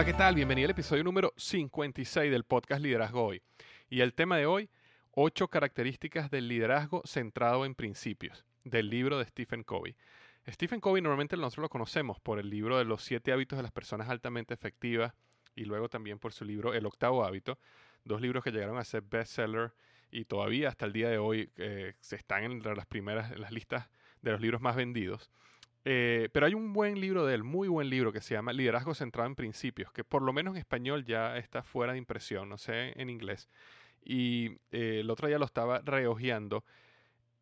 Hola, ¿qué tal? Bienvenido al episodio número 56 del podcast Liderazgo Hoy. Y el tema de hoy, ocho características del liderazgo centrado en principios, del libro de Stephen Covey. Stephen Covey normalmente nosotros lo conocemos por el libro de los siete hábitos de las personas altamente efectivas y luego también por su libro El octavo hábito, dos libros que llegaron a ser bestseller y todavía hasta el día de hoy eh, se están en las primeras en las listas de los libros más vendidos. Eh, pero hay un buen libro de él, muy buen libro, que se llama Liderazgo Centrado en Principios, que por lo menos en español ya está fuera de impresión, no sé en inglés. Y eh, el otro día lo estaba reojeando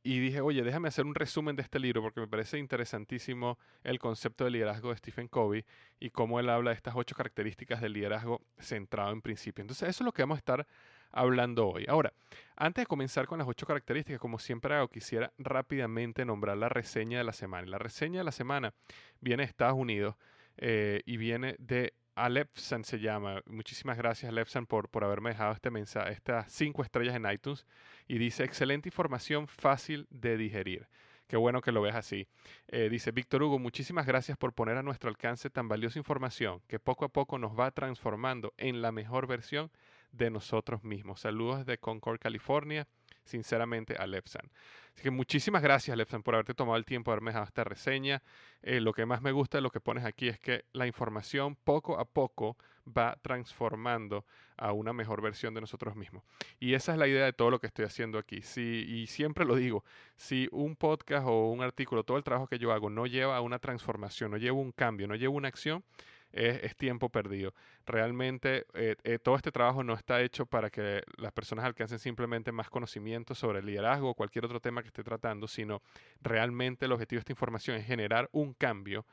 y dije, oye, déjame hacer un resumen de este libro porque me parece interesantísimo el concepto de liderazgo de Stephen Covey y cómo él habla de estas ocho características del liderazgo centrado en principios. Entonces, eso es lo que vamos a estar hablando hoy. Ahora, antes de comenzar con las ocho características, como siempre hago, quisiera rápidamente nombrar la reseña de la semana. la reseña de la semana viene de Estados Unidos eh, y viene de Alepsan se llama. Muchísimas gracias, Alepsan, por, por haberme dejado este mensaje, estas cinco estrellas en iTunes. Y dice, excelente información, fácil de digerir. Qué bueno que lo ves así. Eh, dice Víctor Hugo, muchísimas gracias por poner a nuestro alcance tan valiosa información que poco a poco nos va transformando en la mejor versión de nosotros mismos. Saludos de Concord, California. Sinceramente, a Lepsan. Así que muchísimas gracias, Lepsan, por haberte tomado el tiempo de haberme dejado esta reseña. Eh, lo que más me gusta de lo que pones aquí es que la información poco a poco va transformando a una mejor versión de nosotros mismos. Y esa es la idea de todo lo que estoy haciendo aquí. Si, y siempre lo digo, si un podcast o un artículo, todo el trabajo que yo hago no lleva a una transformación, no lleva un cambio, no lleva una acción, es, tiempo perdido. Realmente eh, eh, todo este trabajo no está hecho para que las personas alcancen simplemente más conocimiento sobre el liderazgo o cualquier otro tema que esté tratando, sino realmente el objetivo de esta información es generar un cambio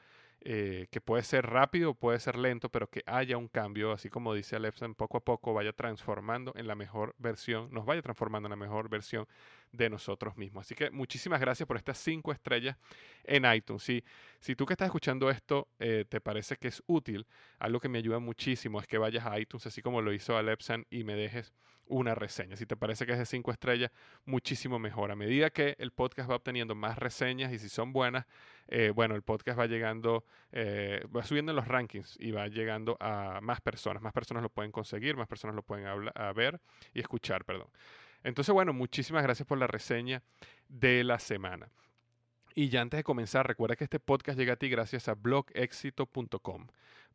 eh, que puede ser rápido, puede ser lento, pero que haya un cambio, así como dice Alexan, poco a poco vaya transformando en la mejor versión, nos vaya transformando en la mejor versión de nosotros mismos. Así que muchísimas gracias por estas cinco estrellas en iTunes. Si, si tú que estás escuchando esto eh, te parece que es útil, algo que me ayuda muchísimo es que vayas a iTunes, así como lo hizo Alepsan, y me dejes una reseña. Si te parece que es de cinco estrellas, muchísimo mejor. A medida que el podcast va obteniendo más reseñas y si son buenas, eh, bueno, el podcast va llegando, eh, va subiendo en los rankings y va llegando a más personas. Más personas lo pueden conseguir, más personas lo pueden a ver y escuchar, perdón. Entonces, bueno, muchísimas gracias por la reseña de la semana. Y ya antes de comenzar, recuerda que este podcast llega a ti gracias a blogexito.com.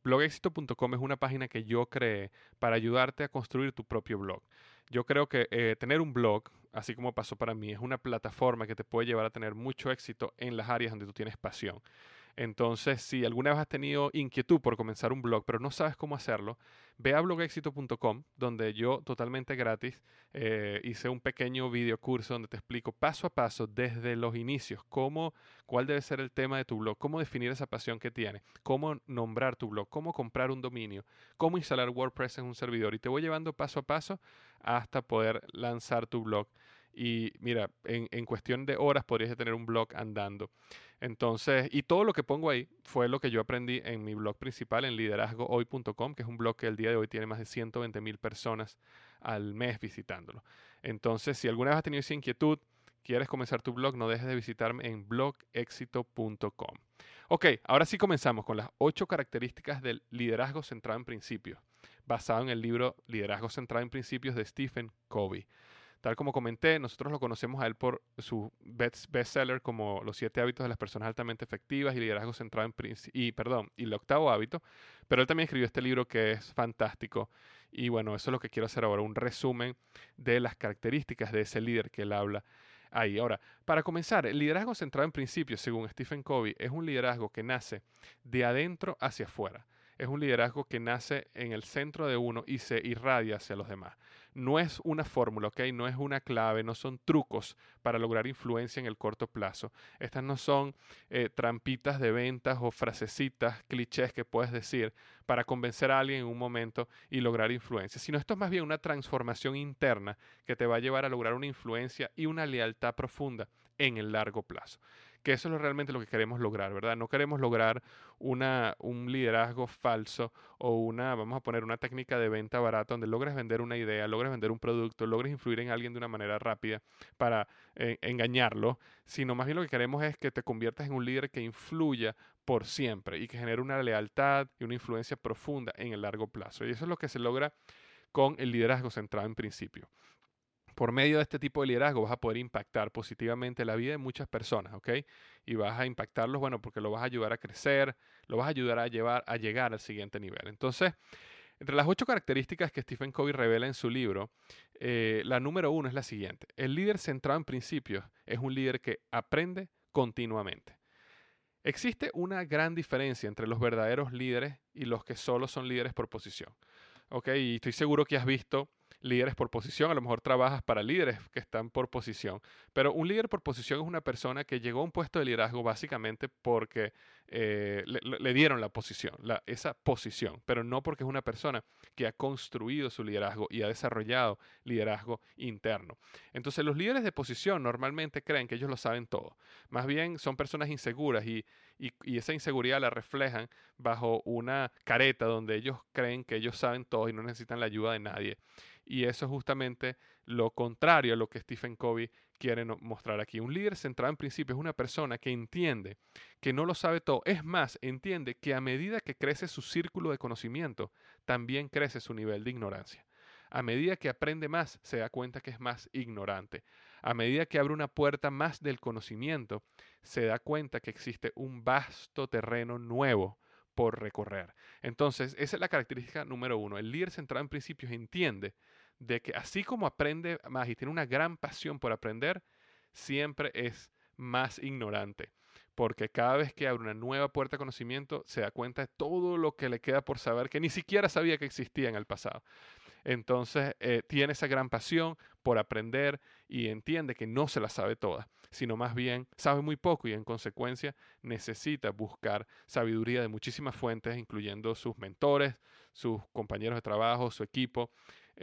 Blogexito.com es una página que yo creé para ayudarte a construir tu propio blog. Yo creo que eh, tener un blog, así como pasó para mí, es una plataforma que te puede llevar a tener mucho éxito en las áreas donde tú tienes pasión. Entonces, si alguna vez has tenido inquietud por comenzar un blog, pero no sabes cómo hacerlo, ve a blogexito.com, donde yo totalmente gratis eh, hice un pequeño video curso donde te explico paso a paso desde los inicios cómo, cuál debe ser el tema de tu blog, cómo definir esa pasión que tienes, cómo nombrar tu blog, cómo comprar un dominio, cómo instalar WordPress en un servidor. Y te voy llevando paso a paso hasta poder lanzar tu blog. Y mira, en, en cuestión de horas podrías tener un blog andando. Entonces, y todo lo que pongo ahí fue lo que yo aprendí en mi blog principal en liderazgohoy.com, que es un blog que el día de hoy tiene más de 120 mil personas al mes visitándolo. Entonces, si alguna vez has tenido esa inquietud, quieres comenzar tu blog, no dejes de visitarme en blogexito.com. Ok, ahora sí comenzamos con las ocho características del liderazgo centrado en principios, basado en el libro Liderazgo centrado en principios de Stephen Covey. Tal como comenté, nosotros lo conocemos a él por su bestseller como Los siete hábitos de las personas altamente efectivas y liderazgo centrado en y perdón, y el octavo hábito, pero él también escribió este libro que es fantástico y bueno, eso es lo que quiero hacer ahora, un resumen de las características de ese líder que él habla ahí. Ahora, para comenzar, el liderazgo centrado en principios, según Stephen Covey, es un liderazgo que nace de adentro hacia afuera. Es un liderazgo que nace en el centro de uno y se irradia hacia los demás no es una fórmula, ¿ok? No es una clave, no son trucos para lograr influencia en el corto plazo. Estas no son eh, trampitas de ventas o frasecitas, clichés que puedes decir para convencer a alguien en un momento y lograr influencia, sino esto es más bien una transformación interna que te va a llevar a lograr una influencia y una lealtad profunda en el largo plazo que eso es realmente lo que queremos lograr, ¿verdad? No queremos lograr una, un liderazgo falso o una, vamos a poner una técnica de venta barata donde logres vender una idea, logres vender un producto, logres influir en alguien de una manera rápida para eh, engañarlo, sino más bien lo que queremos es que te conviertas en un líder que influya por siempre y que genere una lealtad y una influencia profunda en el largo plazo. Y eso es lo que se logra con el liderazgo centrado en principio por medio de este tipo de liderazgo vas a poder impactar positivamente la vida de muchas personas, ¿ok? Y vas a impactarlos, bueno, porque lo vas a ayudar a crecer, lo vas a ayudar a, llevar, a llegar al siguiente nivel. Entonces, entre las ocho características que Stephen Covey revela en su libro, eh, la número uno es la siguiente. El líder centrado en principios es un líder que aprende continuamente. Existe una gran diferencia entre los verdaderos líderes y los que solo son líderes por posición. ¿Ok? Y estoy seguro que has visto líderes por posición, a lo mejor trabajas para líderes que están por posición, pero un líder por posición es una persona que llegó a un puesto de liderazgo básicamente porque eh, le, dieron la posición, esa posición, pero no porque es una persona que ha construido su liderazgo y ha desarrollado liderazgo interno. Entonces los líderes de posición normalmente creen que ellos lo saben todo, más bien son personas inseguras y, y esa inseguridad la reflejan bajo una careta donde ellos creen que ellos saben todo y no necesitan la ayuda de nadie. Y eso es justamente lo contrario a lo que Stephen Covey quiere mostrar aquí. Un líder centrado en principio es una persona que entiende que no lo sabe todo. Es más, entiende que a medida que crece su círculo de conocimiento, también crece su nivel de ignorancia. A medida que aprende más, se da cuenta que es más ignorante. A medida que abre una puerta más del conocimiento, se da cuenta que existe un vasto terreno nuevo por recorrer. Entonces, esa es la característica número uno. El líder centrado en principios entiende de que así como aprende más y tiene una gran pasión por aprender, siempre es más ignorante. Porque cada vez que abre una nueva puerta de conocimiento, se da cuenta de todo lo que le queda por saber que ni siquiera sabía que existía en el pasado. Entonces, eh, tiene esa gran pasión por aprender y entiende que no se la sabe toda, sino más bien sabe muy poco y en consecuencia necesita buscar sabiduría de muchísimas fuentes, incluyendo sus mentores, sus compañeros de trabajo, su equipo,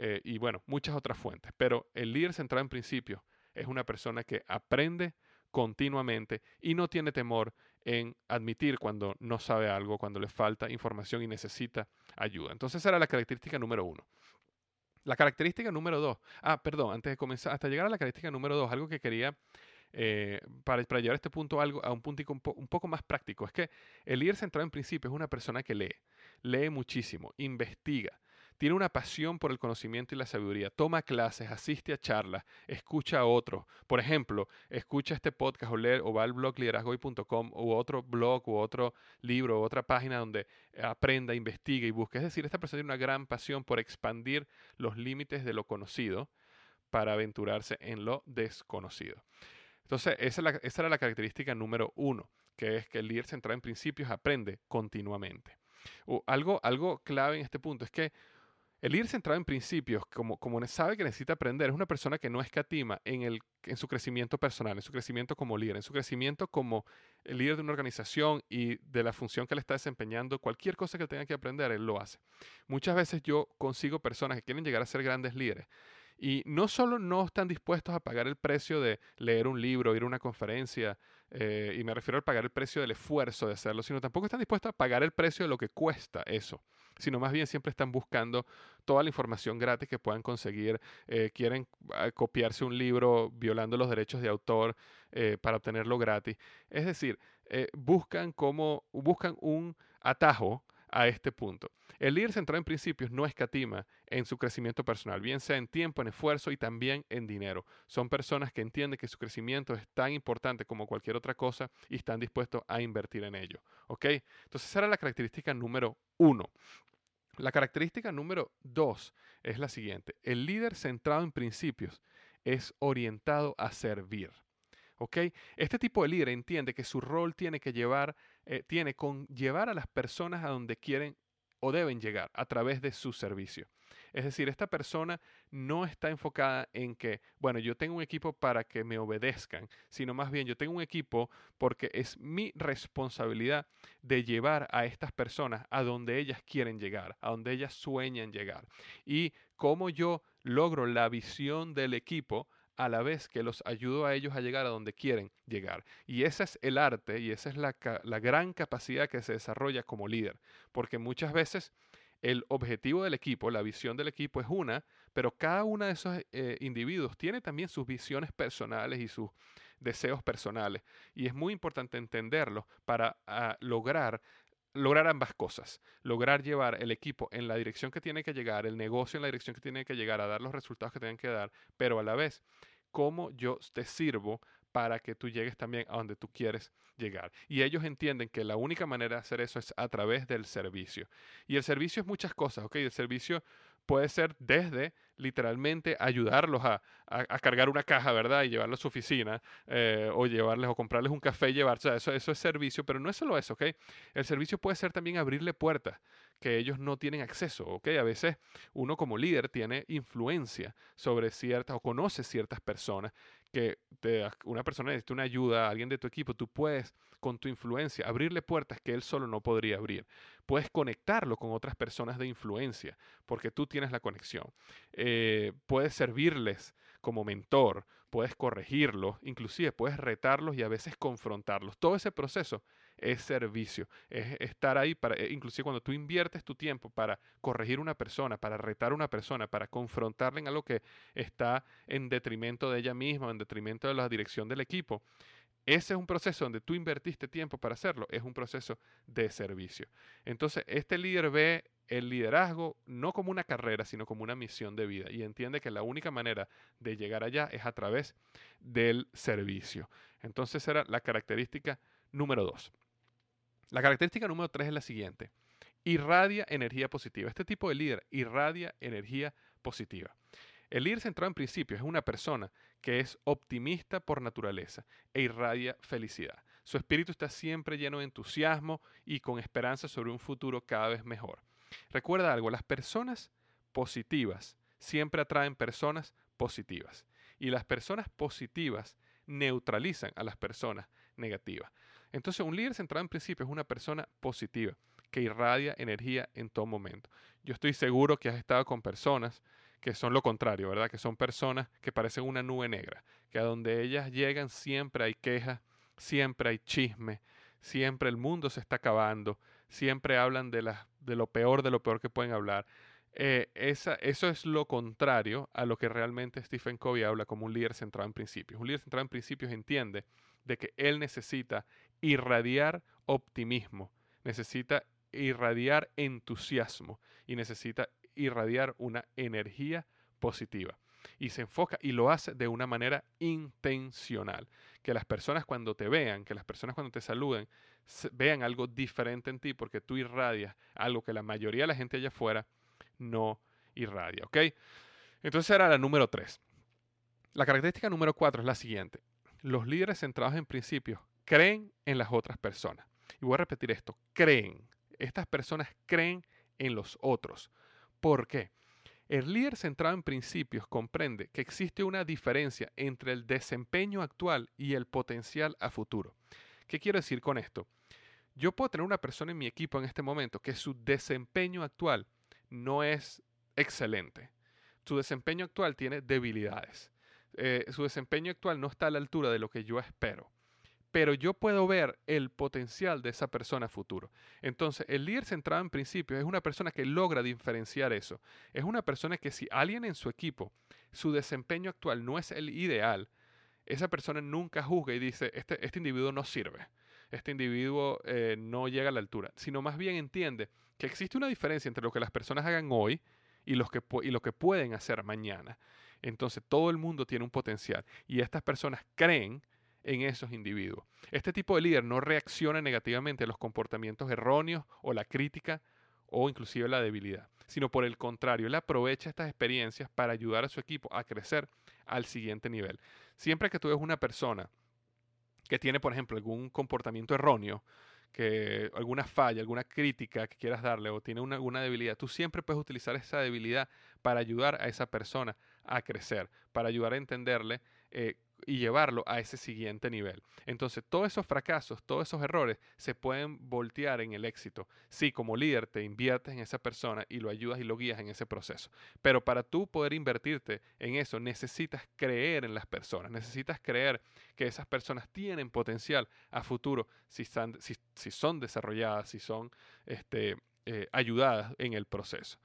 eh, y bueno, muchas otras fuentes. Pero el líder centrado en principio es una persona que aprende continuamente y no tiene temor en admitir cuando no sabe algo, cuando le falta información y necesita ayuda. Entonces esa era la característica número uno. La característica número dos, ah, perdón, antes de comenzar, hasta llegar a la característica número dos, algo que quería, eh, para, para, llevar este punto algo, a un punto un, un, poco más práctico, es que el líder centrado en principio es una persona que lee, lee muchísimo, investiga, tiene una pasión por el conocimiento y la sabiduría, toma clases, asiste a charlas, escucha a otros. Por ejemplo, escucha este podcast o, lee, o va al blog liderazgoy.com o otro blog o otro libro o otra página donde aprenda, investigue y busque. Es decir, esta persona tiene una gran pasión por expandir los límites de lo conocido para aventurarse en lo desconocido. Entonces, esa, esa era la característica número uno, que es que el líder centrado en principios aprende continuamente algo, algo clave en este punto es que el líder centrado en principios, como, sabe que necesita aprender, es una persona que no escatima en, el, en su crecimiento personal, en su crecimiento como líder, en su crecimiento como el líder de una organización y de la función que le está desempeñando, cualquier cosa que tenga que aprender, él lo hace. Muchas veces yo consigo personas que quieren llegar a ser grandes líderes y no solo no están dispuestos a pagar el precio de leer un libro, ir a una conferencia, eh, y me refiero al pagar el precio del esfuerzo de hacerlo, sino tampoco están dispuestos a pagar el precio de lo que cuesta eso, sino más bien siempre están buscando toda la información gratis que puedan conseguir, eh, quieren ah, copiarse un libro violando los derechos de autor eh, para obtenerlo gratis. Es decir, buscan, como, buscan un atajo a este punto. El líder centrado en principios no escatima en su crecimiento personal, bien sea en tiempo, en esfuerzo y también en dinero. Son personas que entienden que su crecimiento es tan importante como cualquier otra cosa y están dispuestos a invertir en ello. ¿Ok? Entonces esa era la característica número uno. La característica número dos es la siguiente. El líder centrado en principios es orientado a servir. ¿Ok? Este tipo de líder entiende que su rol tiene que llevar, eh, tiene con llevar a las personas a donde quieren o deben llegar a través de su servicio. Es decir, esta persona no está enfocada en que, bueno, yo tengo un equipo para que me obedezcan, sino más bien yo tengo un equipo porque es mi responsabilidad de llevar a estas personas a donde ellas quieren llegar, a donde ellas sueñan llegar. Y cómo yo logro la visión del equipo a la vez que los ayudo a ellos a llegar a donde quieren llegar. Y ese es el arte y esa es la, gran capacidad que se desarrolla como líder, porque muchas veces el objetivo del equipo, la visión del equipo es una, pero cada uno de esos eh, individuos tiene también sus visiones personales y sus deseos personales. Y es muy importante entenderlo para ah, lograr lograr ambas cosas, lograr llevar el equipo en la dirección que tiene que llegar, el negocio en la dirección que tiene que llegar, a dar los resultados que tienen que dar, pero a la vez, cómo yo te sirvo para que tú llegues también a donde tú quieres llegar. Y ellos entienden que la única manera de hacer eso es a través del servicio. Y el servicio es muchas cosas, ¿ok? El servicio puede ser desde literalmente ayudarlos a, cargar una caja, ¿verdad? Y llevarlos a su oficina, eh, o llevarles o comprarles un café y llevarse. eso, eso es servicio, pero no es solo eso, ¿ok? El servicio puede ser también abrirle puertas que ellos no tienen acceso, ¿ok? A veces uno como líder tiene influencia sobre ciertas o conoce ciertas personas que una persona necesita una ayuda, alguien de tu equipo, tú puedes con tu influencia abrirle puertas que él solo no podría abrir. Puedes conectarlo con otras personas de influencia porque tú tienes la conexión. Eh, puedes servirles como mentor, puedes corregirlos, inclusive puedes retarlos y a veces confrontarlos. Todo ese proceso es servicio, es estar ahí para, eh, inclusive cuando tú inviertes tu tiempo para corregir una persona, para retar a una persona, para confrontarle en algo que está en detrimento de ella misma, en detrimento de la dirección del equipo. Ese es un proceso donde tú invertiste tiempo para hacerlo, es un proceso de servicio. Entonces, este líder ve el liderazgo no como una carrera, sino como una misión de vida y entiende que la única manera de llegar allá es a través del servicio. Entonces era la característica número dos. La característica número tres es la siguiente. Irradia energía positiva. Este tipo de líder irradia energía positiva. El líder centrado en principios es una persona que es optimista por naturaleza e irradia felicidad. Su espíritu está siempre lleno de entusiasmo y con esperanza sobre un futuro cada vez mejor. Recuerda algo, las personas positivas siempre atraen personas positivas y las personas positivas neutralizan a las personas negativas. Entonces, un líder centrado en principio es una persona positiva que irradia energía en todo momento. Yo estoy seguro que has estado con personas que son lo contrario, ¿verdad? Que son personas que parecen una nube negra, que a donde ellas llegan siempre hay quejas, siempre hay chisme, siempre el mundo se está acabando, siempre hablan de, lo peor, de lo peor que pueden hablar. Eh, esa, eso es lo contrario a lo que realmente Stephen Covey habla como un líder centrado en principios. Un líder centrado en principios entiende de que él necesita irradiar optimismo, necesita irradiar entusiasmo y necesita irradiar una energía positiva. Y se enfoca y lo hace de una manera intencional. Que las personas cuando te vean, que las personas cuando te saluden, vean algo diferente en ti porque tú irradias algo que la mayoría de la gente allá afuera no irradia. ¿Ok? Entonces era la número tres. La característica número cuatro es la siguiente. Los líderes centrados en principios creen en las otras personas. Y voy a repetir esto, creen. Estas personas creen en los otros. ¿Por qué? El líder centrado en principios comprende que existe una diferencia entre el desempeño actual y el potencial a futuro. ¿Qué quiero decir con esto? Yo puedo tener una persona en mi equipo en este momento que su desempeño actual no es excelente. Su desempeño actual tiene debilidades. Eh, su desempeño actual no está a la altura de lo que yo espero. Pero yo puedo ver el potencial de esa persona futuro. Entonces, el líder centrado en principios es una persona que logra diferenciar eso. Es una persona que si alguien en su equipo, su desempeño actual no es el ideal, esa persona nunca juzga y dice, este, este individuo no sirve, este individuo eh, no llega a la altura, sino más bien entiende que existe una diferencia entre lo que las personas hagan hoy y, los que, y lo que pueden hacer mañana. Entonces todo el mundo tiene un potencial y estas personas creen en esos individuos. Este tipo de líder no reacciona negativamente a los comportamientos erróneos o la crítica o inclusive la debilidad, sino por el contrario, él aprovecha estas experiencias para ayudar a su equipo a crecer al siguiente nivel. Siempre que tú ves una persona que tiene, por ejemplo, algún comportamiento erróneo, que alguna falla, alguna crítica que quieras darle o tiene una, alguna debilidad, tú siempre puedes utilizar esa debilidad para ayudar a esa persona a crecer, para ayudar a entenderle eh, y llevarlo a ese siguiente nivel. Entonces, todos esos fracasos, todos esos errores se pueden voltear en el éxito. Si como líder te inviertes en esa persona y lo ayudas y lo guías en ese proceso. Pero para tú poder invertirte en eso, necesitas creer en las personas, necesitas creer que esas personas tienen potencial a futuro si, si, son desarrolladas, si son este, eh, ayudadas en el proceso.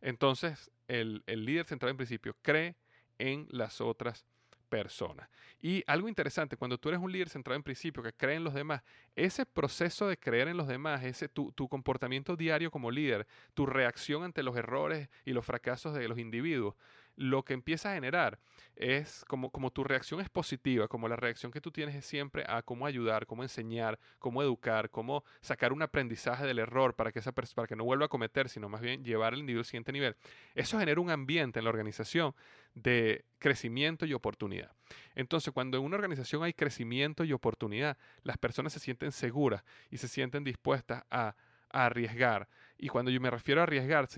Entonces, el, el líder central en principio cree en las otras persona. Y algo interesante, cuando tú eres un líder centrado en principio que cree en los demás, ese proceso de creer en los demás, ese tu, tu, comportamiento diario como líder, tu reacción ante los errores y los fracasos de los individuos, lo que empieza a generar es como, como tu reacción es positiva, como la reacción que tú tienes es siempre a cómo ayudar, cómo enseñar, cómo educar, cómo sacar un aprendizaje del error para que, esa para que no vuelva a cometer, sino más bien llevar al individuo al siguiente nivel. Eso genera un ambiente en la organización de crecimiento y oportunidad. Entonces, cuando en una organización hay crecimiento y oportunidad, las personas se sienten seguras y se sienten dispuestas a arriesgar. Y cuando yo me refiero a arriesgar,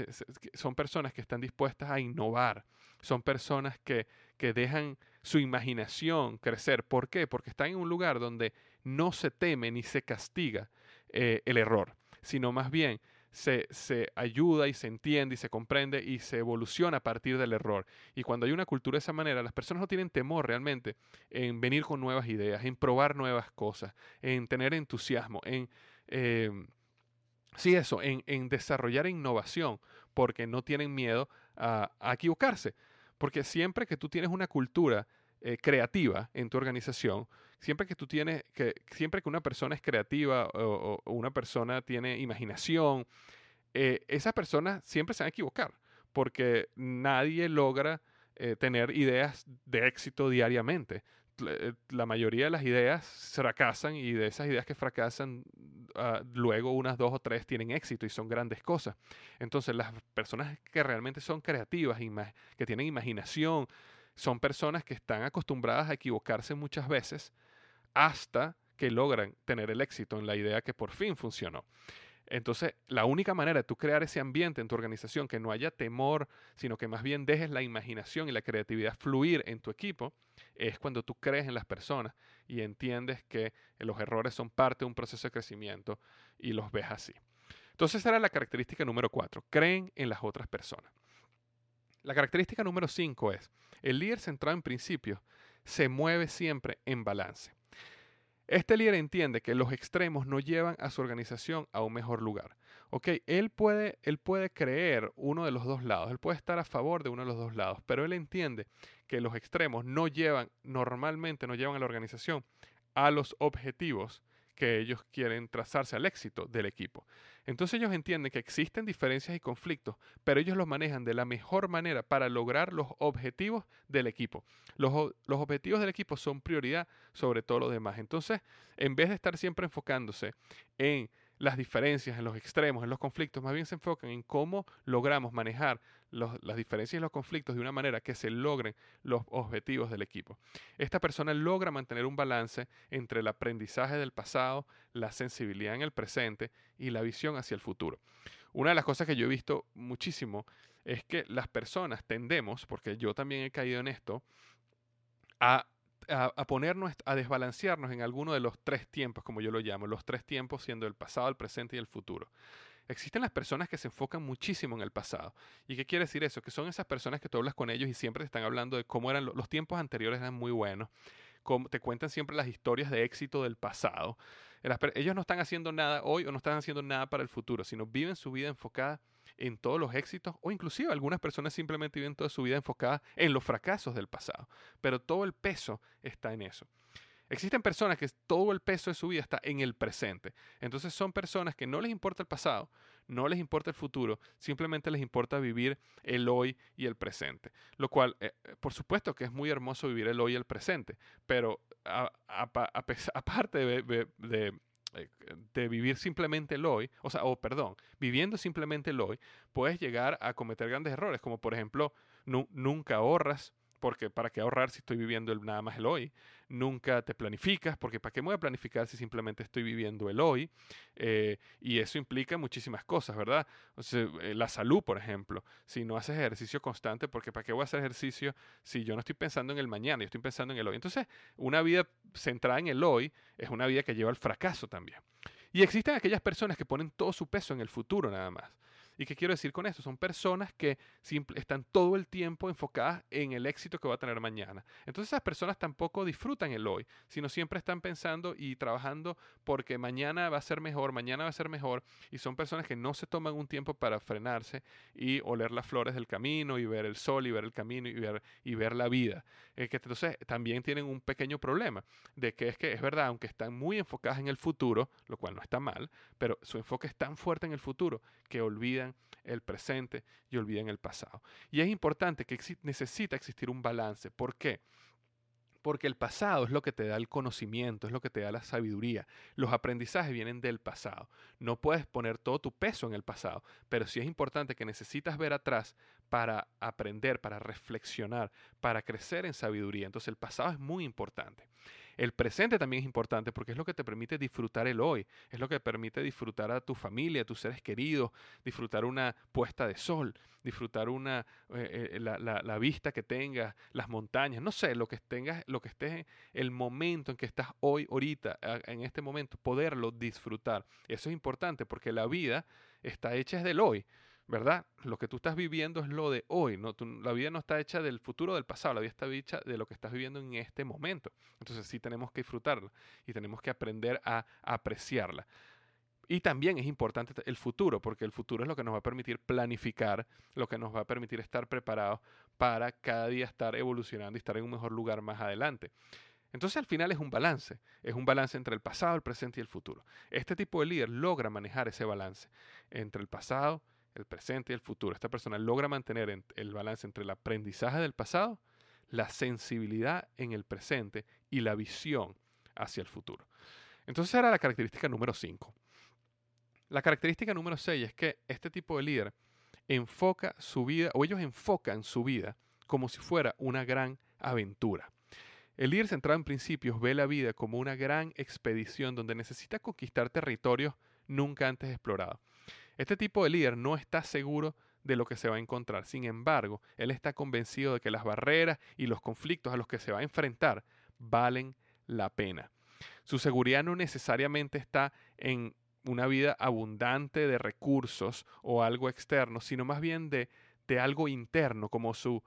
son personas que están dispuestas a innovar, son personas que, que dejan su imaginación crecer. ¿Por qué? Porque están en un lugar donde no se teme ni se castiga eh, el error, sino más bien se, se, ayuda y se entiende y se comprende y se evoluciona a partir del error. Y cuando hay una cultura de esa manera, las personas no tienen temor realmente en venir con nuevas ideas, en probar nuevas cosas, en tener entusiasmo, en... Eh, Sí, eso, en, en, desarrollar innovación, porque no tienen miedo a, equivocarse. Porque siempre que tú tienes una cultura eh, creativa en tu organización, siempre que tú tienes, que, siempre que una persona es creativa o, una persona tiene imaginación, eh, esas personas siempre se van a equivocar, porque nadie logra eh, tener ideas de éxito diariamente. Eh, la mayoría de las ideas fracasan y de esas ideas que fracasan, ah, luego unas dos o tres tienen éxito y son grandes cosas. Entonces las personas que realmente son creativas, que tienen imaginación, son personas que están acostumbradas a equivocarse muchas veces hasta que logran tener el éxito en la idea que por fin funcionó. Entonces, la única manera de tú crear ese ambiente en tu organización, que no haya temor, sino que más bien dejes la imaginación y la creatividad fluir en tu equipo, es cuando tú crees en las personas y entiendes que los errores son parte de un proceso de crecimiento y los ves así. Entonces, esa era la característica número cuatro, creen en las otras personas. La característica número cinco es, el líder centrado en principios se mueve siempre en balance. Este líder entiende que los extremos no llevan a su organización a un mejor lugar. Ok, él puede, él puede creer uno de los dos lados, él puede estar a favor de uno de los dos lados, pero él entiende que los extremos no llevan, normalmente no llevan a la organización a los objetivos que ellos quieren trazarse al éxito del equipo. Entonces ellos entienden que existen diferencias y conflictos, pero ellos los manejan de la mejor manera para lograr los objetivos del equipo. Los, los objetivos del equipo son prioridad sobre todo lo demás. Entonces, en vez de estar siempre enfocándose en las diferencias, en los extremos, en los conflictos, más bien se enfocan en cómo logramos manejar las diferencias y los conflictos de una manera que se logren los objetivos del equipo. Esta persona logra mantener un balance entre el aprendizaje del pasado, la sensibilidad en el presente y la visión hacia el futuro. Una de las cosas que yo he visto muchísimo es que las personas tendemos, porque yo también he caído en esto, a a, ponernos, a desbalancearnos en alguno de los tres tiempos, como yo lo llamo, los tres tiempos siendo el pasado, el presente y el futuro. Existen las personas que se enfocan muchísimo en el pasado. ¿Y qué quiere decir eso? Que son esas personas que tú hablas con ellos y siempre te están hablando de cómo eran los tiempos anteriores eran muy buenos. Te cuentan siempre las historias de éxito del pasado. Ellos no están haciendo nada hoy o no están haciendo nada para el futuro, sino viven su vida enfocada en todos los éxitos o inclusive algunas personas simplemente viven toda su vida enfocada en los fracasos del pasado, pero todo el peso está en eso. Existen personas que todo el peso de su vida está en el presente. Entonces son personas que no les importa el pasado, no les importa el futuro, simplemente les importa vivir el hoy y el presente. Lo cual, eh, eh, por supuesto que es muy hermoso vivir el hoy y el presente, pero aparte de vivir simplemente el hoy, o sea, o perdón, viviendo simplemente el hoy, puedes llegar a cometer grandes errores, como por ejemplo, nunca ahorras, porque para qué ahorrar si estoy viviendo el, nada más el hoy. Nunca te planificas, porque para qué me voy a planificar si simplemente estoy viviendo el hoy. Eh, y eso implica muchísimas cosas, ¿verdad? Eh, la salud, por ejemplo. Si no haces ejercicio constante, porque para qué voy a hacer ejercicio si yo no estoy pensando en el mañana, yo estoy pensando en el hoy. Entonces, una vida centrada en el hoy es una vida que lleva al fracaso también. Y existen aquellas personas que ponen todo su peso en el futuro nada más. ¿Y qué quiero decir con eso? Son personas que están todo el tiempo enfocadas en el éxito que va a tener mañana. Entonces esas personas tampoco disfrutan el hoy, sino siempre están pensando y trabajando porque mañana va a ser mejor, mañana va a ser mejor. Y son personas que no se toman un tiempo para frenarse y oler las flores del camino y ver el sol y ver el camino y ver, y ver la vida. Eh, que entonces también tienen un pequeño problema de que es que es verdad, aunque están muy enfocadas en el futuro, lo cual no está mal, pero su enfoque es tan fuerte en el futuro que olvidan el presente y olviden el pasado. Y es importante que necesita existir un balance. ¿Por qué? Porque el pasado es lo que te da el conocimiento, es lo que te da la sabiduría. Los aprendizajes vienen del pasado. No puedes poner todo tu peso en el pasado, pero sí es importante que necesitas ver atrás para aprender, para reflexionar, para crecer en sabiduría. Entonces el pasado es muy importante. El presente también es importante porque es lo que te permite disfrutar el hoy, es lo que permite disfrutar a tu familia, a tus seres queridos, disfrutar una puesta de sol, disfrutar una, eh, eh, la, vista que tengas, las montañas, no sé, lo que tengas, lo que estés, el momento en que estás hoy, ahorita, en este momento, poderlo disfrutar. Eso es importante porque la vida está hecha del hoy. ¿Verdad? Lo que tú estás viviendo es lo de hoy, la vida no está hecha del futuro o del pasado, la vida está hecha de lo que estás viviendo en este momento. Entonces sí tenemos que disfrutarla y tenemos que aprender a apreciarla. Y también es importante el futuro, porque el futuro es lo que nos va a permitir planificar, lo que nos va a permitir estar preparados para cada día estar evolucionando y estar en un mejor lugar más adelante. Entonces al final es un balance, es un balance entre el pasado, el presente y el futuro. Este tipo de líder logra manejar ese balance entre el pasado, el presente y el futuro. Esta persona logra mantener el balance entre el aprendizaje del pasado, la sensibilidad en el presente y la visión hacia el futuro. Entonces era la característica número 5. La característica número 6 es que este tipo de líder enfoca su vida, o ellos enfocan su vida como si fuera una gran aventura. El líder centrado en principios ve la vida como una gran expedición donde necesita conquistar territorios nunca antes explorados. Este tipo de líder no está seguro de lo que se va a encontrar. Sin embargo, él está convencido de que las barreras y los conflictos a los que se va a enfrentar valen la pena. Su seguridad no necesariamente está en una vida abundante de recursos o algo externo, sino más bien de, algo interno, como su,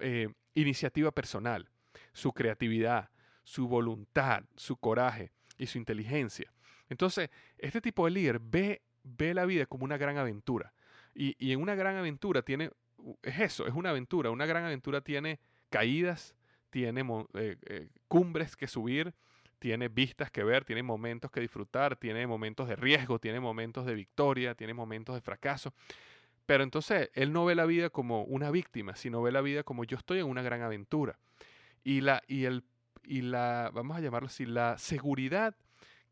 eh, iniciativa personal, su creatividad, su voluntad, su coraje y su inteligencia. Entonces, este tipo de líder ve ve la vida como una gran aventura. Y, en una gran aventura tiene, es eso, es una aventura. Una gran aventura tiene caídas, tiene eh, eh, cumbres que subir, tiene vistas que ver, tiene momentos que disfrutar, tiene momentos de riesgo, tiene momentos de victoria, tiene momentos de fracaso. Pero entonces él no ve la vida como una víctima, sino ve la vida como yo estoy en una gran aventura. Y la, y el, y la vamos a llamarlo así, la seguridad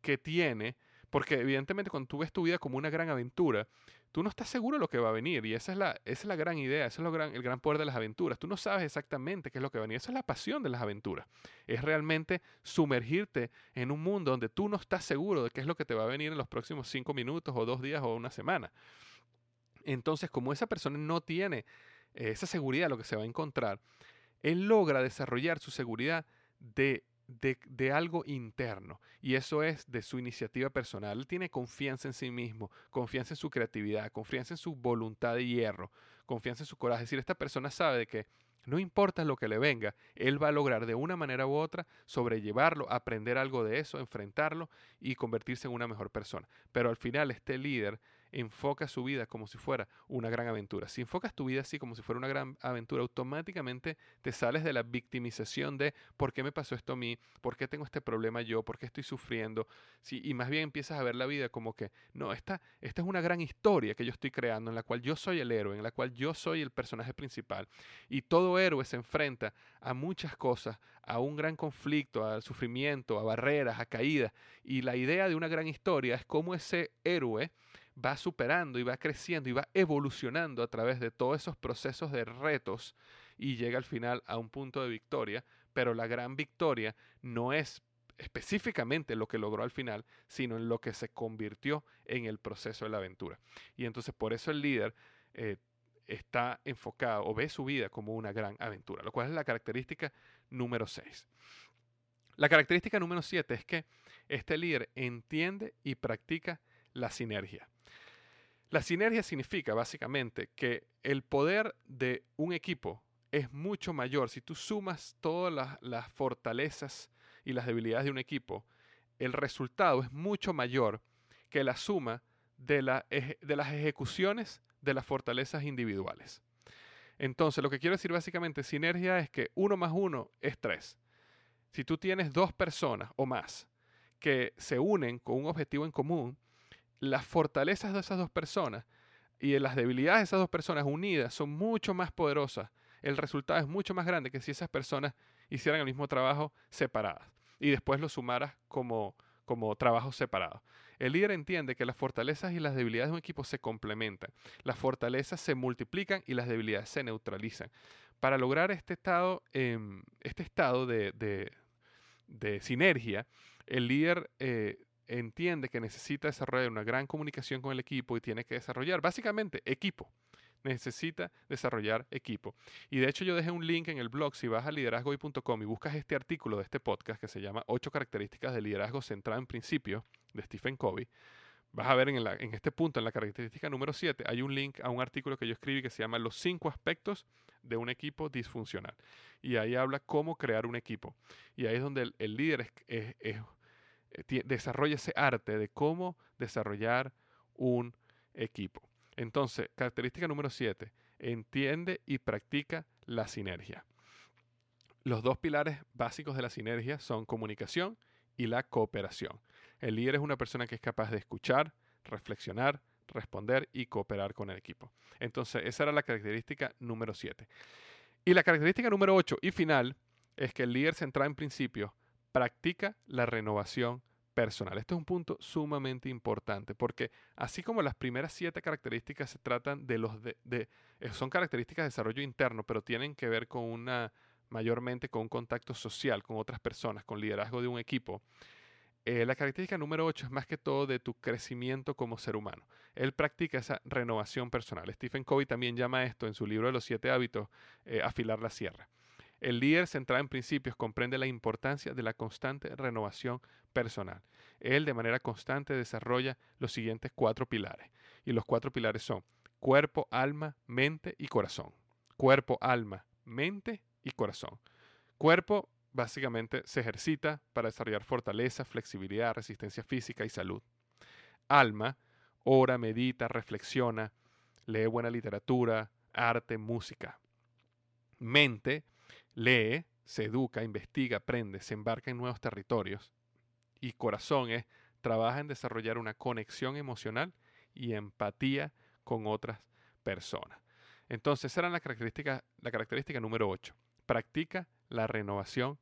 que tiene, porque evidentemente cuando tú ves tu vida como una gran aventura, tú no estás seguro de lo que va a venir. Y esa es la, esa es la gran idea, ese es lo gran, el gran poder de las aventuras. Tú no sabes exactamente qué es lo que va a venir. Esa es la pasión de las aventuras. Es realmente sumergirte en un mundo donde tú no estás seguro de qué es lo que te va a venir en los próximos cinco minutos o dos días o una semana. Entonces, como esa persona no tiene eh, esa seguridad de lo que se va a encontrar, él logra desarrollar su seguridad de de, algo interno y eso es de su iniciativa personal. Él tiene confianza en sí mismo, confianza en su creatividad, confianza en su voluntad de hierro, confianza en su coraje. Es decir, esta persona sabe que no importa lo que le venga, él va a lograr de una manera u otra sobrellevarlo, aprender algo de eso, enfrentarlo y convertirse en una mejor persona. Pero al final este líder enfoca su vida como si fuera una gran aventura. Si enfocas tu vida así como si fuera una gran aventura, automáticamente te sales de la victimización de por qué me pasó esto a mí, por qué tengo este problema yo, por qué estoy sufriendo. y más bien empiezas a ver la vida como que, no, esta, esta es una gran historia que yo estoy creando, en la cual yo soy el héroe, en la cual yo soy el personaje principal. Y todo héroe se enfrenta a muchas cosas, a un gran conflicto, al sufrimiento, a barreras, a caídas. Y la idea de una gran historia es cómo ese héroe va superando y va creciendo y va evolucionando a través de todos esos procesos de retos y llega al final a un punto de victoria, pero la gran victoria no es específicamente lo que logró al final, sino en lo que se convirtió en el proceso de la aventura. Y entonces por eso el líder eh, está enfocado o ve su vida como una gran aventura, lo cual es la característica número 6. La característica número 7 es que este líder entiende y practica la sinergia. La sinergia significa básicamente que el poder de un equipo es mucho mayor. Si tú sumas todas las, fortalezas y las debilidades de un equipo, el resultado es mucho mayor que la suma de, las ejecuciones de las fortalezas individuales. Entonces, lo que quiero decir básicamente, sinergia es que uno más uno es tres. Si tú tienes dos personas o más que se unen con un objetivo en común, las fortalezas de esas dos personas y las debilidades de esas dos personas unidas son mucho más poderosas. El resultado es mucho más grande que si esas personas hicieran el mismo trabajo separadas y después lo sumaras como, como trabajos separados. El líder entiende que las fortalezas y las debilidades de un equipo se complementan. Las fortalezas se multiplican y las debilidades se neutralizan. Para lograr este estado, em, este estado de, de, sinergia, el líder eh, entiende que necesita desarrollar una gran comunicación con el equipo y tiene que desarrollar básicamente equipo. Necesita desarrollar equipo. Y de hecho yo dejé un link en el blog, si vas a liderazgoy.com y buscas este artículo de este podcast que se llama 8 características de liderazgo centrado en principios de Stephen Covey, vas a ver en, este punto, en la característica número 7, hay un link a un artículo que yo escribí que se llama Los 5 aspectos de un equipo disfuncional. Y ahí habla cómo crear un equipo. Y ahí es donde el, líder es eh, desarrolla ese arte de cómo desarrollar un equipo. Entonces, característica número 7, entiende y practica la sinergia. Los dos pilares básicos de la sinergia son comunicación y la cooperación. El líder es una persona que es capaz de escuchar, reflexionar, responder y cooperar con el equipo. Entonces, esa era la característica número 7. Y la característica número 8 y final es que el líder centrado en principios practica la renovación personal. Este es un punto sumamente importante porque así como las primeras siete características se tratan de los de, eh, son características de desarrollo interno, pero tienen que ver con una mayormente con un contacto social con otras personas, con liderazgo de un equipo. Eh, la característica número 8 es más que todo de tu crecimiento como ser humano. Él practica esa renovación personal. Stephen Covey también llama esto en su libro de los siete hábitos eh, afilar la sierra. El líder centrado en principios comprende la importancia de la constante renovación personal. Él de manera constante desarrolla los siguientes cuatro pilares. Y los cuatro pilares son cuerpo, alma, mente y corazón. Cuerpo, alma, mente y corazón. Cuerpo básicamente se ejercita para desarrollar fortaleza, flexibilidad, resistencia física y salud. Alma, ora, medita, reflexiona, lee buena literatura, arte, música. Mente, lee, se educa, investiga, aprende, se embarca en nuevos territorios. y corazón es trabaja en desarrollar una conexión emocional y empatía con otras personas. Entonces, esa era la característica, la característica número 8. Practica la renovación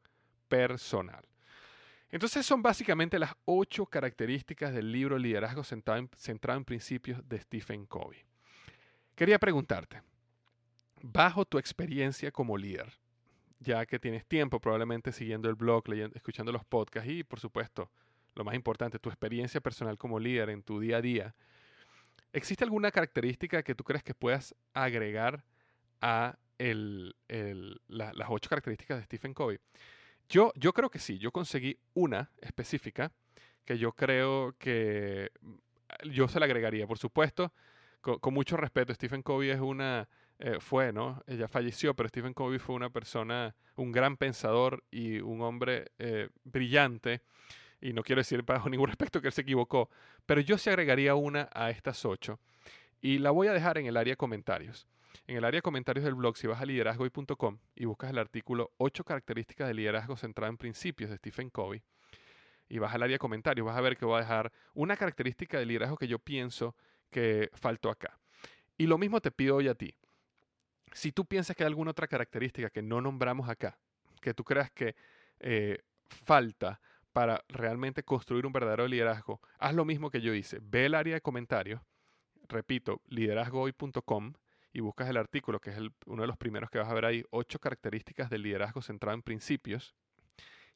personal. Entonces son básicamente las ocho características del libro Liderazgo centrado en, centrado en principios de Stephen Covey. Quería preguntarte, bajo tu experiencia como líder, ya que tienes tiempo probablemente siguiendo el blog, escuchando los podcasts y por supuesto, lo más importante, tu experiencia personal como líder en tu día a día, ¿existe alguna característica que tú crees que puedas agregar a las ocho características de Stephen Covey? Yo, yo creo que sí, yo conseguí una específica que yo creo que mm, yo se la agregaría, por supuesto, con, mucho respeto. Stephen Covey es una, eh, fue, ¿no? Ella falleció, pero Stephen Covey fue una persona, un gran pensador y un hombre eh, brillante. Y no quiero decir bajo ningún respecto que él se equivocó, pero yo se agregaría una a estas ocho. Y la voy a dejar en el área comentarios. En el área de comentarios del blog, si vas a liderazgoy.com y buscas el artículo 8 características de liderazgo centrado en principios de Stephen Covey, y vas al área de comentarios, vas a ver que voy a dejar una característica de liderazgo que yo pienso que faltó acá. Y lo mismo te pido hoy a ti. Si tú piensas que hay alguna otra característica que no nombramos acá, que tú creas que eh, falta para realmente construir un verdadero liderazgo, haz lo mismo que yo hice. Ve el área de comentarios, repito, liderazgohoy.com y buscas el artículo, que es uno de los primeros que vas a ver ahí, ocho características del liderazgo centrado en principios,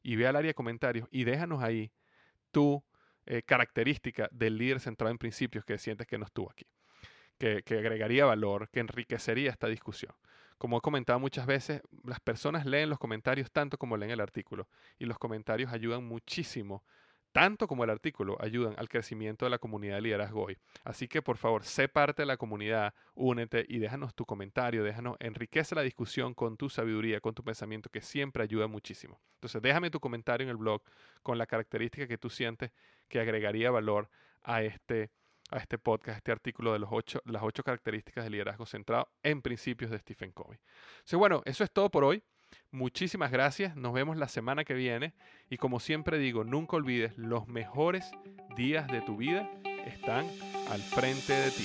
y ve al área de comentarios y déjanos ahí tu eh, característica del líder centrado en principios que sientes que no estuvo aquí, que, agregaría valor, que enriquecería esta discusión. Como he comentado muchas veces, las personas leen los comentarios tanto como leen el artículo y los comentarios ayudan muchísimo tanto como el artículo, ayudan al crecimiento de la comunidad de liderazgo hoy. Así que por favor, sé parte de la comunidad, únete y déjanos tu comentario, déjanos, enriquece la discusión con tu sabiduría, con tu pensamiento, que siempre ayuda muchísimo. Entonces, déjame tu comentario en el blog con la característica que tú sientes que agregaría valor a este, a este podcast, este artículo de los ocho, las ocho características de liderazgo centrado en principios de Stephen Covey. Entonces, bueno, eso es todo por hoy. Muchísimas gracias, nos vemos la semana que viene y como siempre digo, nunca olvides, los mejores días de tu vida están al frente de ti.